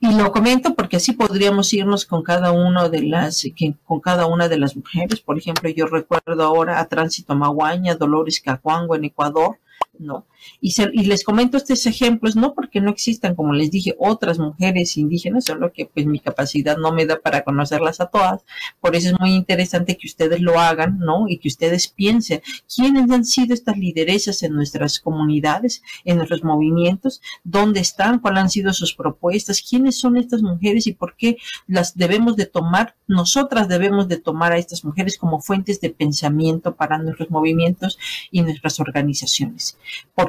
Speaker 2: Y lo comento porque así podríamos irnos con cada uno de las, con cada una de las mujeres. Por ejemplo, yo recuerdo ahora a Tránsito Maguaña, Dolores Cacuango en Ecuador, ¿no? Y, les comento estos ejemplos, no porque no existan, como les dije, otras mujeres indígenas, solo que pues mi capacidad no me da para conocerlas a todas. Por eso es muy interesante que ustedes lo hagan, ¿no? Y que ustedes piensen quiénes han sido estas lideresas en nuestras comunidades, en nuestros movimientos, dónde están, cuáles han sido sus propuestas, quiénes son estas mujeres y por qué las debemos de tomar, nosotras debemos de tomar a estas mujeres como fuentes de pensamiento para nuestros movimientos y nuestras organizaciones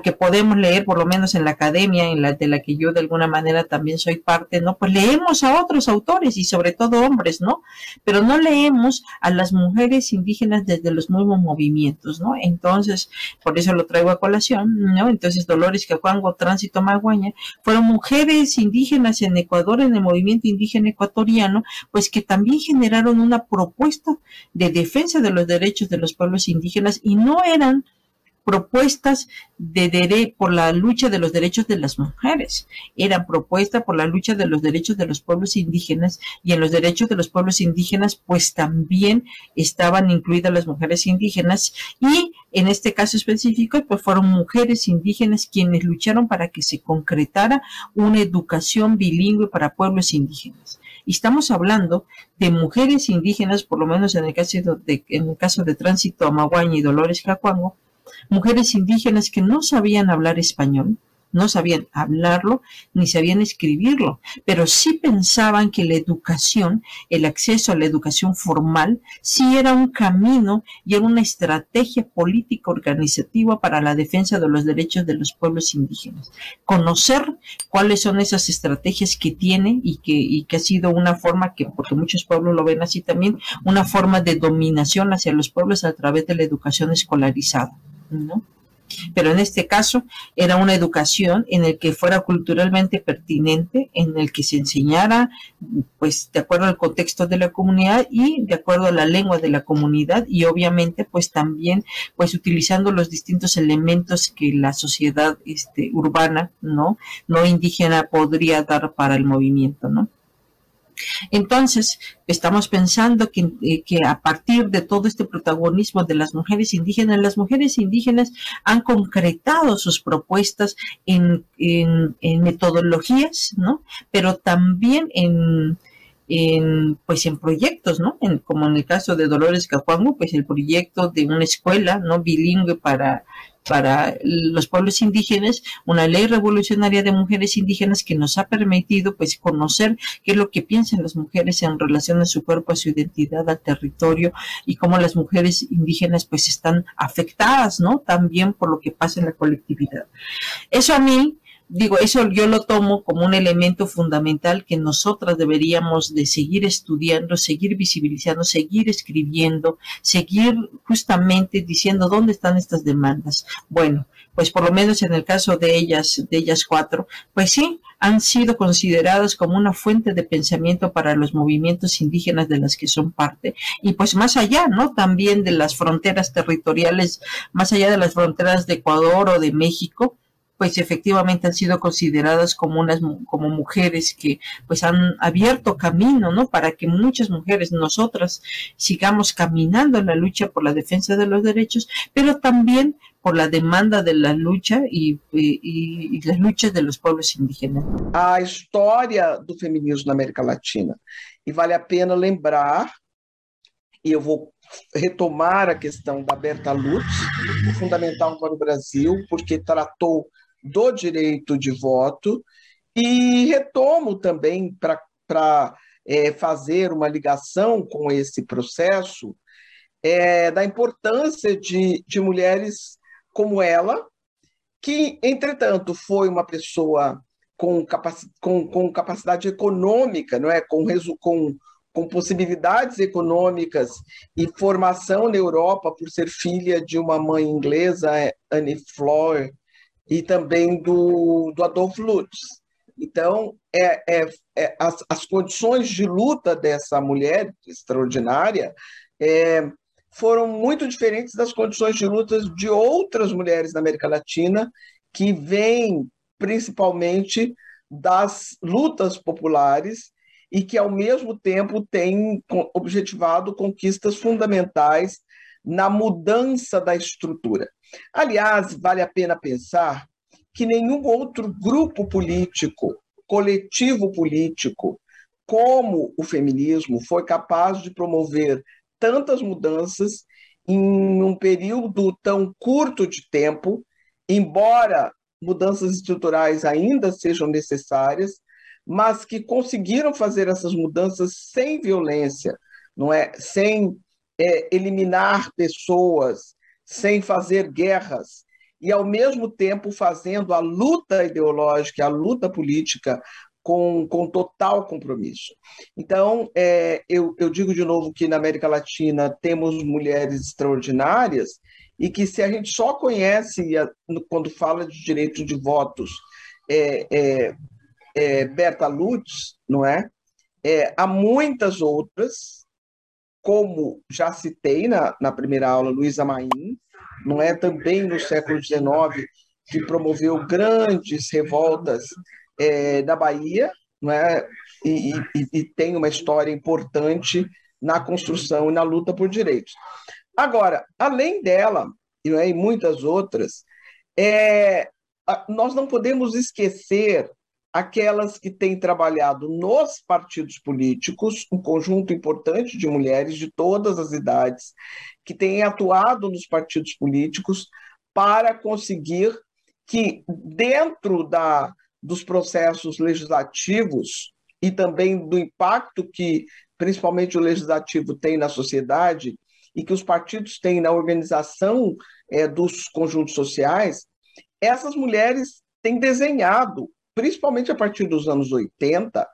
Speaker 2: porque podemos leer, por lo menos en la academia, en la de la que yo de alguna manera también soy parte, ¿no? Pues leemos a otros autores y sobre todo hombres, ¿no? Pero no leemos a las mujeres indígenas desde los mismos movimientos, ¿no? Entonces, por eso lo traigo a colación, ¿no? Entonces, Dolores Cacuango, Tránsito Maguaña, fueron mujeres indígenas en Ecuador, en el movimiento indígena ecuatoriano, pues que también generaron una propuesta de defensa de los derechos de los pueblos indígenas y no eran propuestas de por la lucha de los derechos de las mujeres, eran propuestas por la lucha de los derechos de los pueblos indígenas y en los derechos de los pueblos indígenas pues también estaban incluidas las mujeres indígenas y en este caso específico pues fueron mujeres indígenas quienes lucharon para que se concretara una educación bilingüe para pueblos indígenas. Y estamos hablando de mujeres indígenas, por lo menos en el caso de, en el caso de Tránsito Amaguaña y Dolores Cacuango, mujeres indígenas que no sabían hablar español, no sabían hablarlo ni sabían escribirlo, pero sí pensaban que la educación, el acceso a la educación formal, sí era un camino y era una estrategia política organizativa para la defensa de los derechos de los pueblos indígenas. Conocer cuáles son esas estrategias que tiene y que, y que ha sido una forma que, porque muchos pueblos lo ven así también, una forma de dominación hacia los pueblos a través de la educación escolarizada, ¿no? pero en este caso era una educación en el que fuera culturalmente pertinente, en el que se enseñara, pues, de acuerdo al contexto de la comunidad y de acuerdo a la lengua de la comunidad y obviamente, pues, también, pues, utilizando los distintos elementos que la sociedad este, urbana, ¿no? No indígena podría dar para el movimiento, ¿no? Entonces, estamos pensando eh, que, a partir de todo este protagonismo de las mujeres indígenas, las mujeres indígenas han concretado sus propuestas en, metodologías, ¿no? Pero también en, pues en proyectos, ¿no? como en el caso de Dolores Cajuango, pues el proyecto de una escuela, ¿no? Bilingüe para para los pueblos indígenas, una ley revolucionaria de mujeres indígenas que nos ha permitido pues conocer qué es lo que piensan las mujeres en relación a su cuerpo, a su identidad, al territorio y cómo las mujeres indígenas pues están afectadas, ¿no? También por lo que pasa en la colectividad. Eso a mí digo, eso yo lo tomo como un elemento fundamental que nosotras deberíamos de seguir estudiando, seguir visibilizando, seguir escribiendo, seguir justamente diciendo dónde están estas demandas. Bueno, pues por lo menos en el caso de ellas, de ellas cuatro, pues sí, han sido consideradas como una fuente de pensamiento para los movimientos indígenas de las que son parte y pues más allá, ¿no? También de las fronteras territoriales, más allá de las fronteras de Ecuador o de México, pues efectivamente han sido consideradas como unas como mujeres que pues han abierto camino, ¿no? Para que muchas mujeres nosotras sigamos caminando en la lucha por la defensa de los derechos, pero también por la demanda de la lucha y, y, y las luchas de los pueblos indígenas.
Speaker 3: A história do feminismo na América Latina. E vale a pena lembrar, e eu vou retomar a questão da Berta Lutz, fundamental para o Brasil, porque tratou do direito de voto e retomo também para é, fazer uma ligação com esse processo é, da importância de, de mulheres como ela, que, entretanto, foi uma pessoa com, capaci com, com capacidade econômica, não é? com, com, com possibilidades econômicas e formação na Europa por ser filha de uma mãe inglesa, Anne Fleur, e também do, do Adolfo Lutz. Então, é, é, é as, as, condições de luta dessa mulher extraordinária é, foram muito diferentes das condições de luta de outras mulheres na América Latina, que vêm principalmente das lutas populares e que, ao mesmo tempo, têm objetivado conquistas fundamentais na mudança da estrutura. Aliás, vale a pena pensar que nenhum outro grupo político, coletivo político, como o feminismo, foi capaz de promover tantas mudanças em um período tão curto de tempo, embora mudanças estruturais ainda sejam necessárias, mas que conseguiram fazer essas mudanças sem violência, não é, sem é, eliminar pessoas, sem fazer guerras e, ao mesmo tempo, fazendo a luta ideológica, a luta política com, com total compromisso. Então, é, eu, eu digo de novo que na América Latina temos mulheres extraordinárias e que se a gente só conhece, quando fala de direito de votos, é, é, é Berta Lutz, não é? é? Há muitas outras, como já citei na, na primeira aula, Luísa Maim, não é também no século XIX que promoveu grandes revoltas é, da Bahia, não é? E, e, e, tem uma história importante na construção e na luta por direitos. Agora, além dela não é? e muitas outras, é, nós não podemos esquecer aquelas que têm trabalhado nos partidos políticos, um conjunto importante de mulheres de todas as idades, que têm atuado nos partidos políticos para conseguir que dentro da, dos processos legislativos e também do impacto que principalmente o legislativo tem na sociedade e que os partidos têm na organização é, dos conjuntos sociais, essas mulheres têm desenhado, principalmente a partir dos anos 80,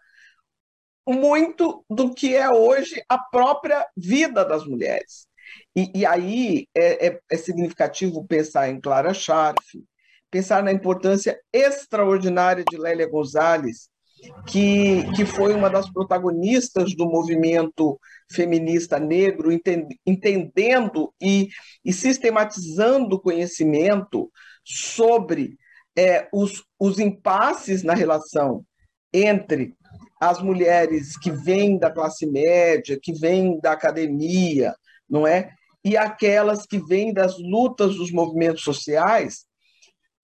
Speaker 3: muito do que é hoje a própria vida das mulheres. E, e aí é, é, é, significativo pensar em Clara Scharf, pensar na importância extraordinária de Lélia Gonzalez, que, que foi uma das protagonistas do movimento feminista negro, entendendo e, e sistematizando o conhecimento sobre é, os, os impasses na relação entre as mulheres que vêm da classe média, que vêm da academia, não é? E aquelas que vêm das lutas dos movimentos sociais,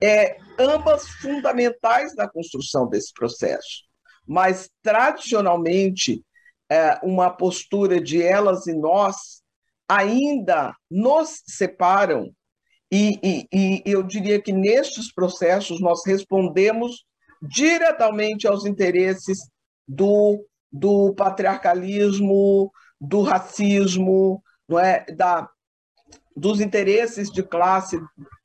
Speaker 3: é, ambas fundamentais na construção desse processo. Mas, tradicionalmente, é, uma postura de elas e nós ainda nos separam, e, e, e eu diria que nestes processos nós respondemos diretamente aos interesses do, do patriarcalismo, do racismo, não é? da, dos interesses de classe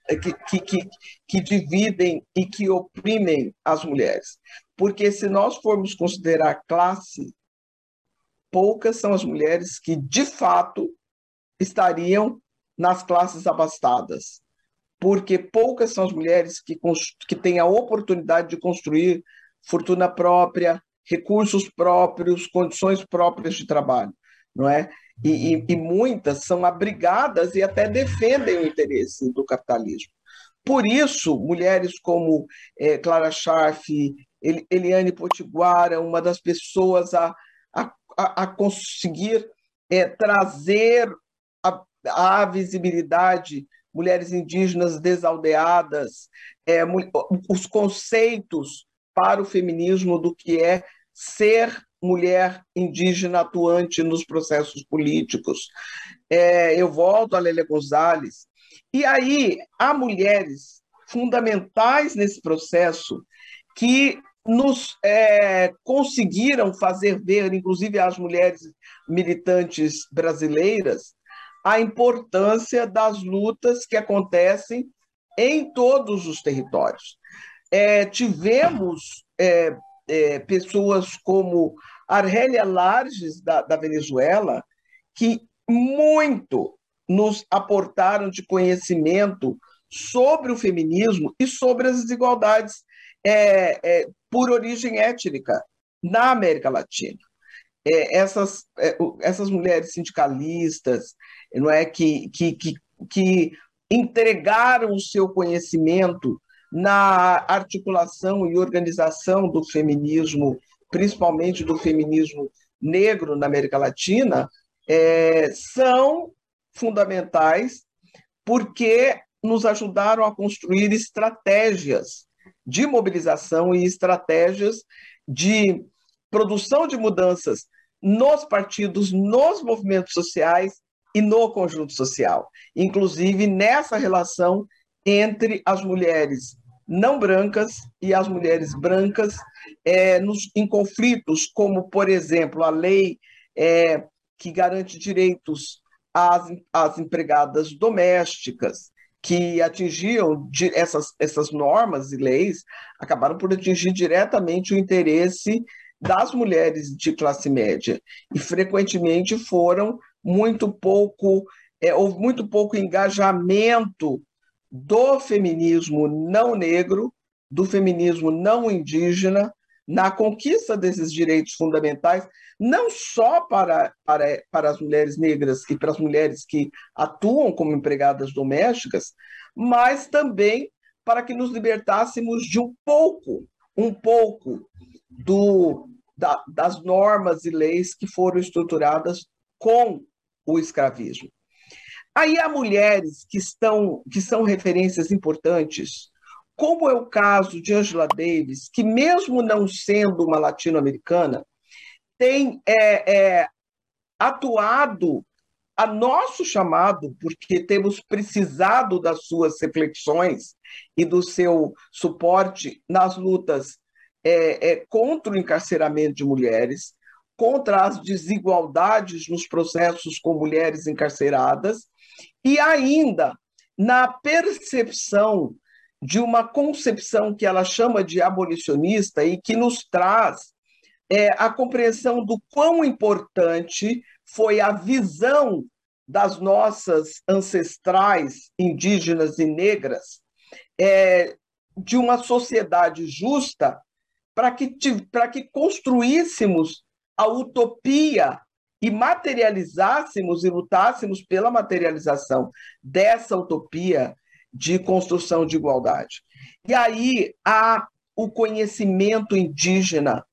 Speaker 3: que, que, que, que dividem e que oprimem as mulheres. Porque se nós formos considerar classe, poucas são as mulheres que, de fato, estariam nas classes abastadas. Porque poucas são as mulheres que, que têm a oportunidade de construir fortuna própria, recursos próprios, condições próprias de trabalho, não é? E, e, e muitas são abrigadas e até defendem o interesse do capitalismo. Por isso, mulheres como é, Clara Scharf, Eliane Potiguara, uma das pessoas a, a, a conseguir é, trazer a, a visibilidade mulheres indígenas desaldeadas, é, os conceitos para o feminismo do que é ser mulher indígena atuante nos processos políticos. É, eu volto a Lélia Gonzalez. E aí há mulheres fundamentais nesse processo que nos é, conseguiram fazer ver, inclusive as mulheres militantes brasileiras, a importância das lutas que acontecem em todos os territórios. É, tivemos é, é, pessoas como Argelia Larges, da, da Venezuela, que muito nos aportaram de conhecimento sobre o feminismo e sobre as desigualdades é, é, por origem étnica na América Latina. É, essas, é, essas mulheres sindicalistas não é que, que, que, que entregaram o seu conhecimento na articulação e organização do feminismo, principalmente do feminismo negro na América Latina, é, são fundamentais porque nos ajudaram a construir estratégias de mobilização e estratégias de produção de mudanças nos partidos, nos movimentos sociais e no conjunto social, inclusive nessa relação entre as mulheres não brancas e as mulheres brancas é, nos, em conflitos, como, por exemplo, a lei é, que garante direitos às, às empregadas domésticas, que atingiam essas, essas normas e leis, acabaram por atingir diretamente o interesse das mulheres de classe média. E frequentemente foram muito pouco é, houve muito pouco engajamento do feminismo não negro, do feminismo não indígena, na conquista desses direitos fundamentais, não só para, para, para as mulheres negras e para as mulheres que atuam como empregadas domésticas, mas também para que nos libertássemos de um pouco, um pouco do, da, das normas e leis que foram estruturadas com o escravismo. Aí há mulheres que, estão, que são referências importantes, como é o caso de Angela Davis, que, mesmo não sendo uma latino-americana, tem é, é, atuado a nosso chamado, porque temos precisado das suas reflexões e do seu suporte nas lutas é, é, contra o encarceramento de mulheres, contra as desigualdades nos processos com mulheres encarceradas e ainda na percepção de uma concepção que ela chama de abolicionista e que nos traz é, a compreensão do quão importante foi a visão das nossas ancestrais indígenas e negras é, de uma sociedade justa para que, que construíssemos a utopia e materializássemos e lutássemos pela materialização dessa utopia de construção de igualdade. E aí há o conhecimento indígena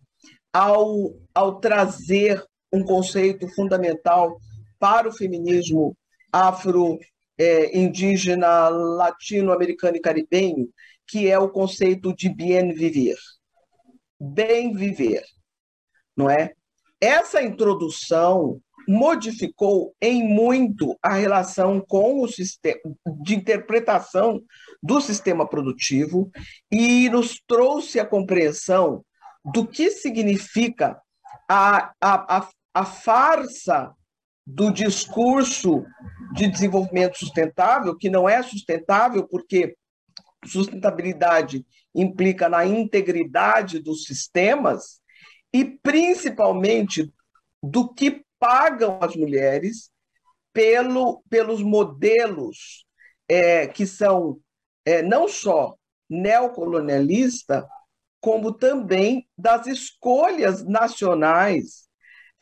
Speaker 3: ao, ao trazer um conceito fundamental para o feminismo afro-indígena, é, latino-americano e caribenho, que é o conceito de bien viver. Bem viver, não é? Essa introdução modificou em muito a relação com o sistema de interpretação do sistema produtivo e nos trouxe a compreensão do que significa a, a, a, a farsa do discurso de desenvolvimento sustentável, que não é sustentável porque sustentabilidade implica na integridade dos sistemas e principalmente do que pagam as mulheres pelo, pelos modelos é, que são é, não só neocolonialista, como também das escolhas nacionais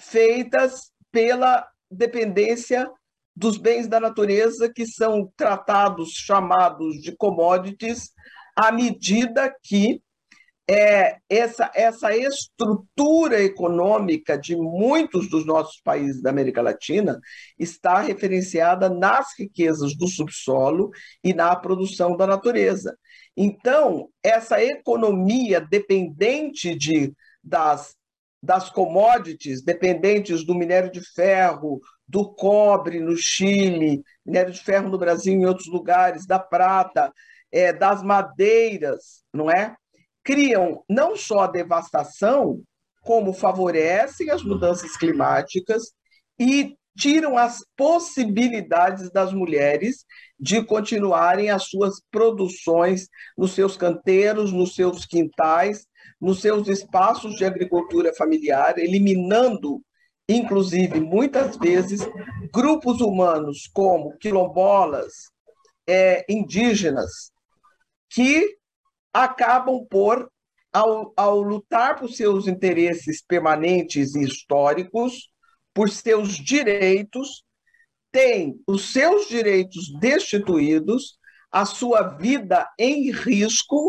Speaker 3: feitas pela dependência dos bens da natureza que são tratados, chamados de commodities, à medida que é, essa, essa estrutura econômica de muitos dos nossos países da América Latina está referenciada nas riquezas do subsolo e na produção da natureza. Então, essa economia dependente de, das, das commodities, dependentes do minério de ferro, do cobre no Chile, minério de ferro no Brasil e em outros lugares, da prata, é, das madeiras, não é? Criam não só a devastação, como favorecem as mudanças climáticas e tiram as possibilidades das mulheres de continuarem as suas produções nos seus canteiros, nos seus quintais, nos seus espaços de agricultura familiar, eliminando, inclusive, muitas vezes, grupos humanos como quilombolas, é, indígenas, que acabam por, ao, ao lutar por seus interesses permanentes e históricos, por seus direitos, têm os seus direitos destituídos, a sua vida em risco,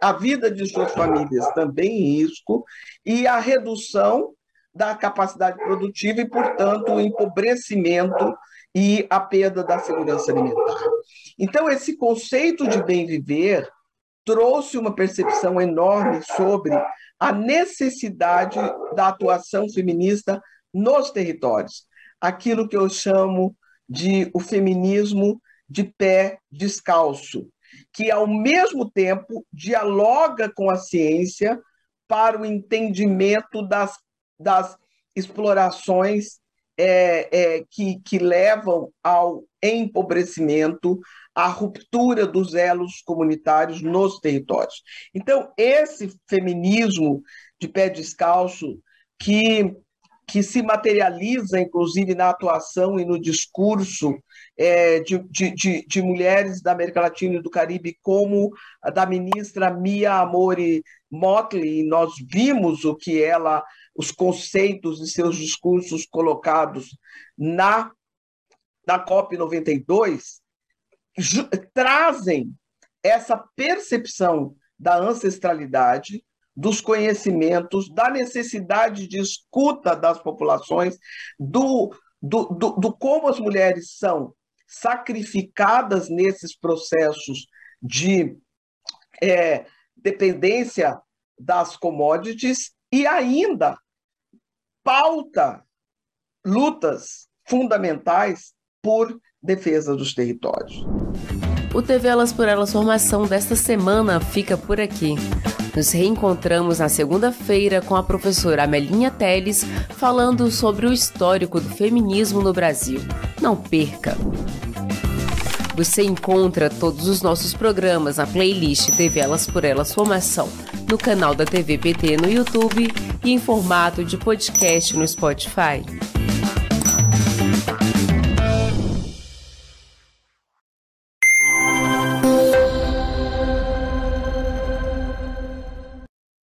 Speaker 3: a vida de suas famílias também em risco, e a redução da capacidade produtiva e, portanto, o empobrecimento e a perda da segurança alimentar. Então, esse conceito de bem viver trouxe uma percepção enorme sobre a necessidade da atuação feminista nos territórios, aquilo que eu chamo de o feminismo de pé descalço, que ao mesmo tempo dialoga com a ciência para o entendimento das, das explorações é, é, que, que levam ao empobrecimento, à ruptura dos elos comunitários nos territórios. Então, esse feminismo de pé descalço, que, que se materializa, inclusive, na atuação e no discurso é, de, de, de, de, mulheres da América Latina e do Caribe, como a da ministra Mia Amore Motley, nós vimos o que ela os conceitos e seus discursos colocados na, na COP92 trazem essa percepção da ancestralidade, dos conhecimentos, da necessidade de escuta das populações, do, do, do, do como as mulheres são sacrificadas nesses processos de é, dependência das commodities e ainda pauta lutas fundamentais por defesa dos territórios.
Speaker 6: O TV Elas por Elas Formação desta semana fica por aqui. Nos reencontramos na segunda-feira com a professora Amelinha Teles falando sobre o histórico do feminismo no Brasil. Não perca! Você encontra todos os nossos programas na playlist TV Elas por Elas Formação, no canal da TV PT no YouTube e em formato de podcast no Spotify.